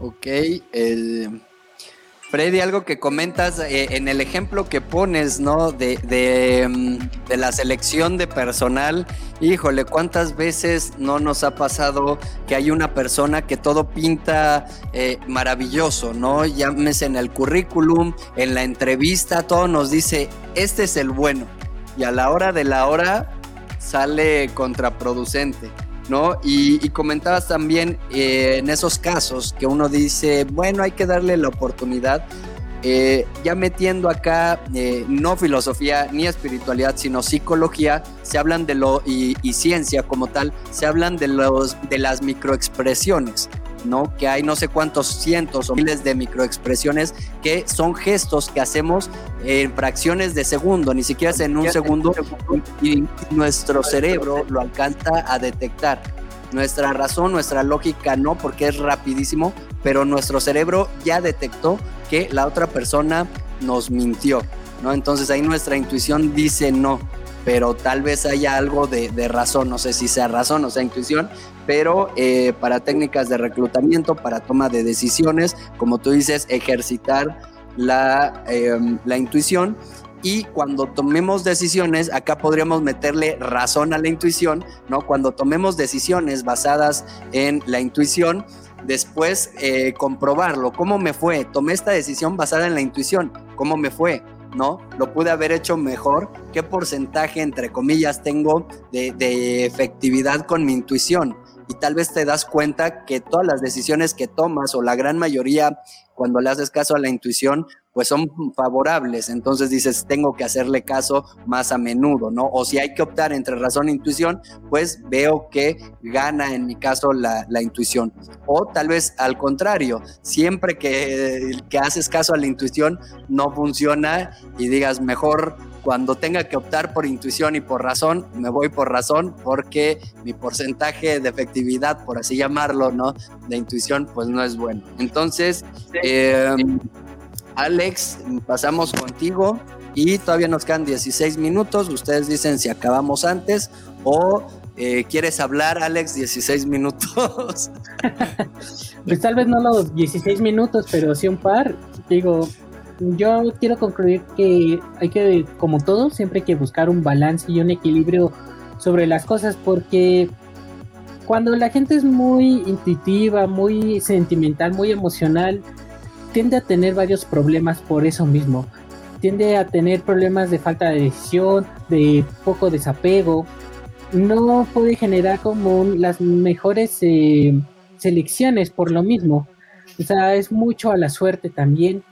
Ok, Freddy, algo que comentas eh, en el ejemplo que pones, ¿no? De, mm, de, la selección de personal. Híjole, ¿cuántas veces no nos ha pasado que hay una persona que todo pinta eh, maravilloso, ¿no? Llámese en el currículum, en la entrevista, todo nos dice, este es el bueno y a la hora de la hora sale contraproducente, ¿no? Y, comentabas también eh, en esos casos que uno dice, bueno, hay que darle la oportunidad. Eh, ya metiendo acá eh, no filosofía ni espiritualidad, sino psicología, se hablan de lo y, y ciencia como tal, se hablan de los de las microexpresiones. ¿No? Que hay no sé cuántos cientos o miles de microexpresiones que son gestos que hacemos en fracciones de segundo, ni siquiera en un segundo, y nuestro cerebro lo alcanza a detectar. Nuestra razón, nuestra lógica no, porque es rapidísimo, pero nuestro cerebro ya detectó que la otra persona nos mintió, ¿no? Entonces ahí nuestra intuición dice no, pero tal vez haya algo de, de razón, no sé si sea razón o sea intuición, pero eh, para técnicas de reclutamiento, para toma de decisiones, como tú dices, ejercitar la, em, la intuición. Y cuando tomemos decisiones, acá podríamos meterle razón a la intuición, ¿no? Cuando tomemos decisiones basadas en la intuición, después eh, comprobarlo. ¿Cómo me fue? Tomé esta decisión basada en la intuición. ¿Cómo me fue? ¿no? Lo pude haber hecho mejor. ¿Qué porcentaje, entre comillas, tengo de, de efectividad con mi intuición? Y tal vez te das cuenta que todas las decisiones que tomas o la gran mayoría cuando le haces caso a la intuición, pues son favorables. Entonces dices, tengo que hacerle caso más a menudo, ¿no? O si hay que optar entre razón e intuición, pues veo que gana en mi caso la, intuición. O tal vez al contrario, siempre que, que haces caso a la intuición no funciona y digas, mejor cuando tenga que optar por intuición y por razón, me voy por razón porque mi porcentaje de efectividad, por así llamarlo, ¿no? De intuición, pues no es bueno. Entonces, em, Alex, pasamos contigo y todavía nos quedan 16 minutos. Ustedes dicen si acabamos antes o eh, quieres hablar, Alex, 16 minutos. <laughs> pues tal vez no los 16 minutos, pero sí un par. Digo, yo quiero concluir que hay que, como todo, siempre hay que buscar un balance y un equilibrio sobre las cosas porque cuando la gente es muy intuitiva, muy sentimental, muy emocional, tiende a tener varios problemas por eso mismo. Tiende a tener problemas de falta de decisión, de poco desapego. No puede generar como las mejores eh, selecciones por lo mismo. O sea, es mucho a la suerte también.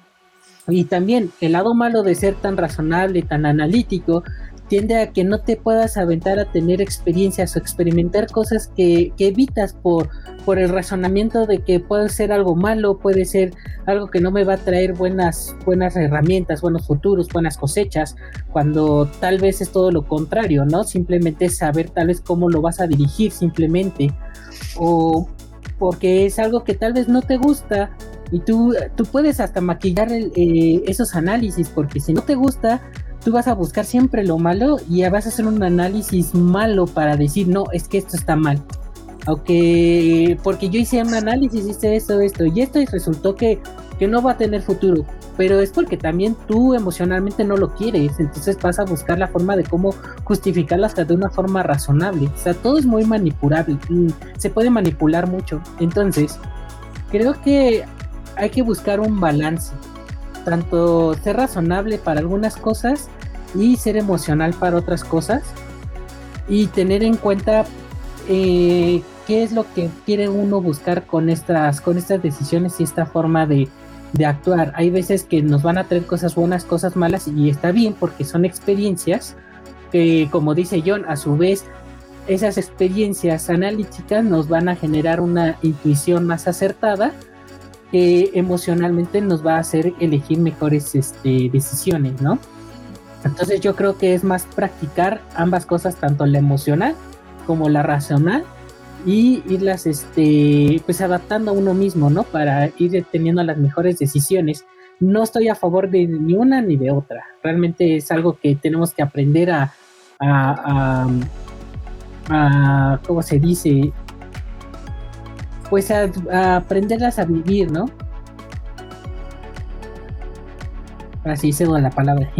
Y también el lado malo de ser tan razonable, tan analítico, tiende a que no te puedas aventar a tener experiencias o experimentar cosas que, evitas por, por el razonamiento de que puede ser algo malo, puede ser algo que no me va a traer buenas, buenas herramientas, buenos futuros, buenas cosechas, cuando tal vez es todo lo contrario, ¿no? Simplemente saber tal vez cómo lo vas a dirigir simplemente, o porque es algo que tal vez no te gusta, y tú, tú puedes hasta maquillar eh, esos análisis, porque si no te gusta, tú vas a buscar siempre lo malo y vas a hacer un análisis malo para decir, no, es que esto está mal. Aunque, porque yo hice un análisis, hice esto, esto y esto, y resultó que, que no va a tener futuro. Pero es porque también tú emocionalmente no lo quieres. Entonces vas a buscar la forma de cómo justificarlo hasta de una forma razonable. O sea, todo es muy manipulable. Mm, se puede manipular mucho. Entonces, creo que hay que buscar un balance, tanto ser razonable para algunas cosas y ser emocional para otras cosas y tener en cuenta eh, qué es lo que quiere uno buscar con estas, con estas decisiones y esta forma de, de actuar. Hay veces que nos van a traer cosas buenas, cosas malas y está bien porque son experiencias que, como dice John, a su vez esas experiencias analíticas nos van a generar una intuición más acertada que emocionalmente nos va a hacer elegir mejores este, decisiones, ¿no? Entonces yo creo que es más practicar ambas cosas, tanto la emocional como la racional, y irlas este, pues adaptando a uno mismo, ¿no? Para ir teniendo las mejores decisiones. No estoy a favor de ni una ni de otra. Realmente es algo que tenemos que aprender a, a, a, a ¿cómo se dice? Pues a, aprenderlas a vivir, ¿no? Así cedo la palabra.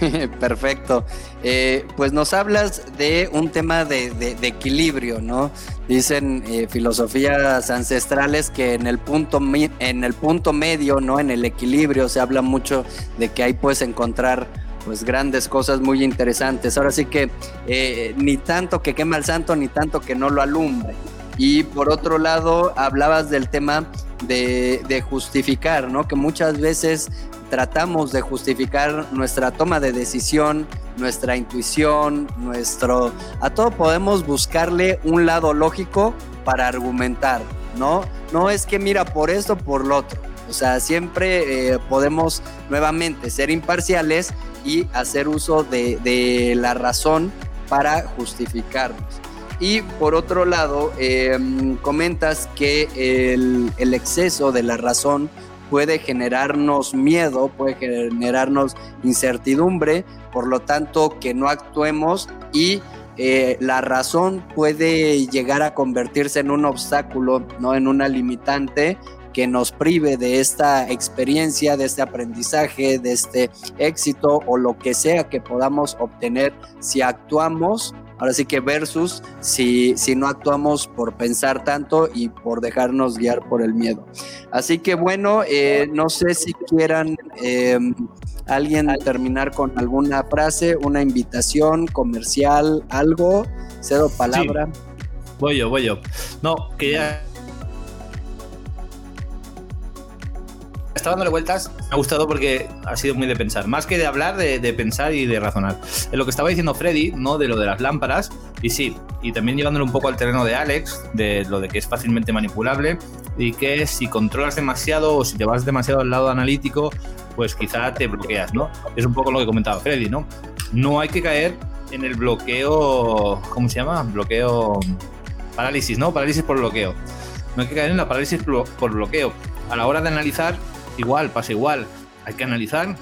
<laughs> Perfecto. Eh, pues nos hablas de un tema de, equilibrio, ¿no? Dicen eh, filosofías ancestrales que en el, punto, en el punto medio, ¿no? En el equilibrio se habla mucho de que ahí puedes encontrar pues grandes cosas muy interesantes. Ahora sí que eh, ni tanto que quema el santo, ni tanto que no lo alumbre. Y por otro lado, hablabas del tema de, justificar, ¿no? Que muchas veces tratamos de justificar nuestra toma de decisión, nuestra intuición, nuestro... A todo podemos buscarle un lado lógico para argumentar, ¿no? No es que mira por esto, por lo otro. O sea, siempre eh, podemos nuevamente ser imparciales y hacer uso de, de la razón para justificarnos. Y por otro lado, em, comentas que el, exceso de la razón puede generarnos miedo, puede generarnos incertidumbre, por lo tanto que no actuemos y eh, la razón puede llegar a convertirse en un obstáculo, no en una limitante que nos prive de esta experiencia, de este aprendizaje, de este éxito o lo que sea que podamos obtener si actuamos Ahora sí que versus si, si no actuamos por pensar tanto y por dejarnos guiar por el miedo. Así que bueno, eh, no sé si quieran em, alguien terminar con alguna frase, una invitación comercial, algo. Cedo palabra. Voy yo, voy yo. No, que ya estaba dándole vueltas, me ha gustado porque ha sido muy de pensar, más que de hablar, de, pensar y de razonar. En lo que estaba diciendo Freddy, ¿no? De lo de las lámparas, y sí, y también llevándolo un poco al terreno de Alex, de lo de que es fácilmente manipulable, y que si controlas demasiado o si te vas demasiado al lado analítico, pues quizá te bloqueas, ¿no? Es un poco lo que comentaba Freddy, ¿no? No hay que caer en el bloqueo, ¿cómo se llama? Bloqueo, parálisis, ¿no? Parálisis por bloqueo. No hay que caer en la parálisis por bloqueo. A la hora de analizar, igual, pasa igual. Hay que analizar,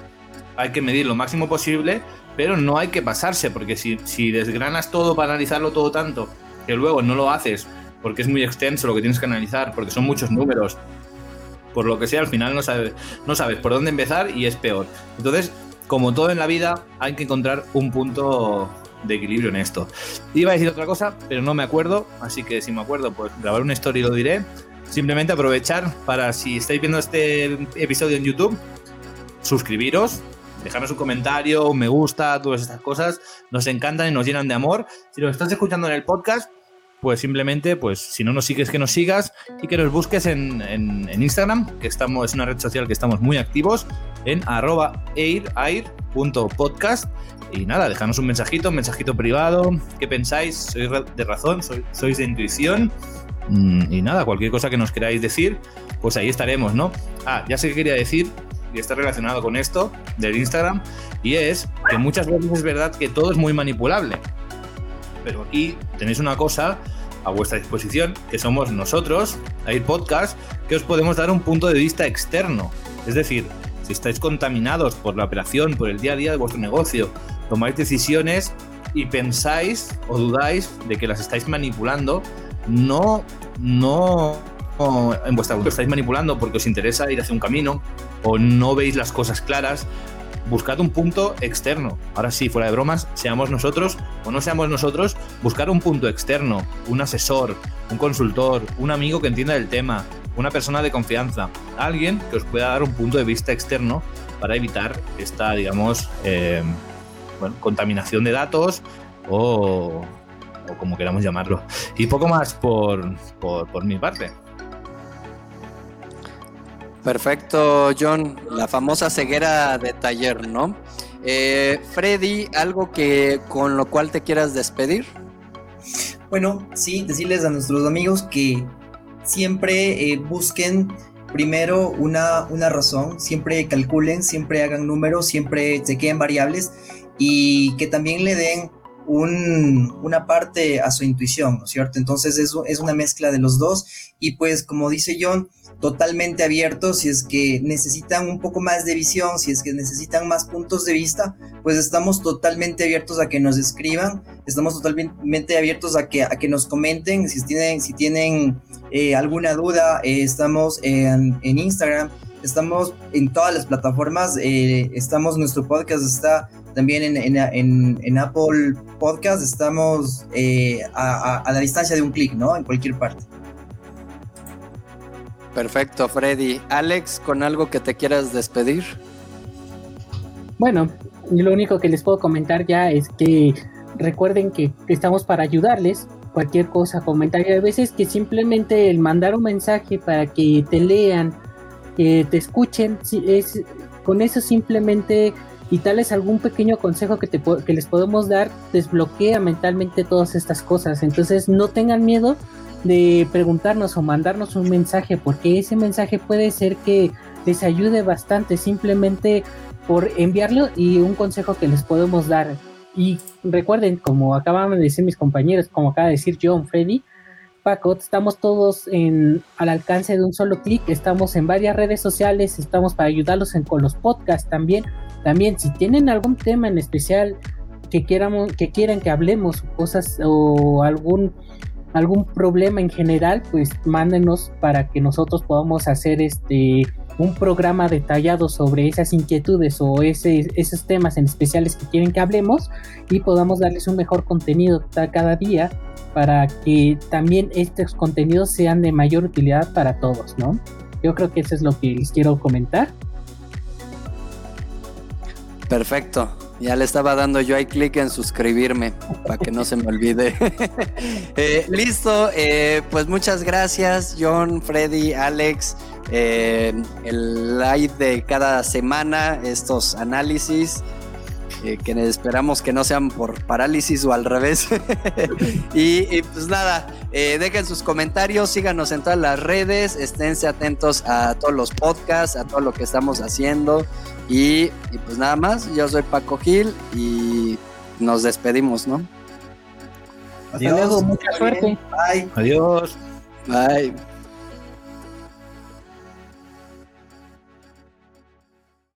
hay que medir lo máximo posible, pero no hay que pasarse, porque si, desgranas todo para analizarlo todo tanto, que luego no lo haces porque es muy extenso lo que tienes que analizar, porque son muchos números, por lo que sea, al final no sabes, por dónde empezar y es peor. Entonces, como todo en la vida, hay que encontrar un punto de equilibrio en esto. Iba a decir otra cosa, pero no me acuerdo, así que si me acuerdo, pues grabar una historia y lo diré. Simplemente aprovechar para, si estáis viendo este episodio en YouTube, suscribiros, dejarnos un comentario, un me gusta, todas estas cosas, nos encantan y nos llenan de amor. Si lo estás escuchando en el podcast, pues simplemente, pues si no nos sigues, que nos sigas y que nos busques en, en, Instagram, que estamos, es una red social que estamos muy activos, en arroba air.podcast. Y nada, dejanos un mensajito, un mensajito privado. ¿Qué pensáis? ¿Sois de razón? ¿Sois de intuición? Mm, y nada, cualquier cosa que nos queráis decir, pues ahí estaremos, ¿no? Ah, ya sé que quería decir, y está relacionado con esto del Instagram, y es que muchas veces es verdad que todo es muy manipulable. Pero aquí tenéis una cosa a vuestra disposición, que somos nosotros, hay podcast, que os podemos dar un punto de vista externo. Es decir, si estáis contaminados por la operación, por el día a día de vuestro negocio, tomáis decisiones y pensáis o dudáis de que las estáis manipulando, no, no en vuestra estáis manipulando porque os interesa ir hacia un camino o no veis las cosas claras, buscad un punto externo. Ahora sí, fuera de bromas, seamos nosotros o no seamos nosotros, buscar un punto externo, un asesor, un consultor, un amigo que entienda el tema, una persona de confianza, alguien que os pueda dar un punto de vista externo para evitar esta, digamos, eh, contaminación de datos o, como queramos llamarlo. Y poco más por, por mi parte. Perfecto, John. La famosa ceguera de taller, ¿no? Eh, Freddy, ¿algo que con lo cual te quieras despedir? Bueno, sí, decirles a nuestros amigos que siempre eh, busquen primero una, una razón, siempre calculen, siempre hagan números, siempre se queden variables y que también le den un, una parte a su intuición, ¿no es cierto? Entonces eso es una mezcla de los dos y pues como dice John, totalmente abiertos si es que necesitan un poco más de visión, si es que necesitan más puntos de vista, pues estamos totalmente abiertos a que nos escriban, estamos totalmente abiertos a que, a que nos comenten, si tienen, si tienen eh, alguna duda, eh, estamos en, en, Instagram, estamos en todas las plataformas, eh, estamos, nuestro podcast está también en, en, en Apple Podcast, estamos a, a la distancia de un clic, ¿no? En cualquier parte. Perfecto, Freddy. Alex, ¿con algo que te quieras despedir? Bueno, lo único que les puedo comentar ya es que recuerden que estamos para ayudarles. Cualquier cosa, comentario. A veces que simplemente el mandar un mensaje para que te lean, que te escuchen, es, con eso simplemente y tal es algún pequeño consejo que, te, que les podemos dar, desbloquea mentalmente todas estas cosas. Entonces no tengan miedo de preguntarnos o mandarnos un mensaje, porque ese mensaje puede ser que les ayude bastante simplemente por enviarlo y un consejo que les podemos dar. Y recuerden, como acaban de decir mis compañeros, como acaba de decir John, Freddy, Paco, estamos todos en, al alcance de un solo clic, estamos en varias redes sociales, estamos para ayudarlos con los podcasts también. También, si tienen algún tema en especial que, que quieran que hablemos, cosas o algún algún problema en general, pues mándenos para que nosotros podamos hacer este un programa detallado sobre esas inquietudes o esos temas en especiales que quieren que hablemos y podamos darles un mejor contenido cada día para que también estos contenidos sean de mayor utilidad para todos, ¿no? Yo creo que eso es lo que les quiero comentar. Perfecto. Ya le estaba dando yo ahí clic en suscribirme para que no se me olvide. <laughs> Eh, listo, eh, pues muchas gracias John, Freddy, Alex. eh, el live de cada semana, estos análisis. eh, que esperamos que no sean por parálisis o al revés. <laughs> y, pues nada, eh, dejen sus comentarios, síganos en todas las redes, esténse atentos a todos los podcasts, a todo lo que estamos haciendo. Y, y pues nada más, yo soy Paco Gil y nos despedimos, ¿no? Hasta luego, mucha suerte. Bye. Adiós. Bye.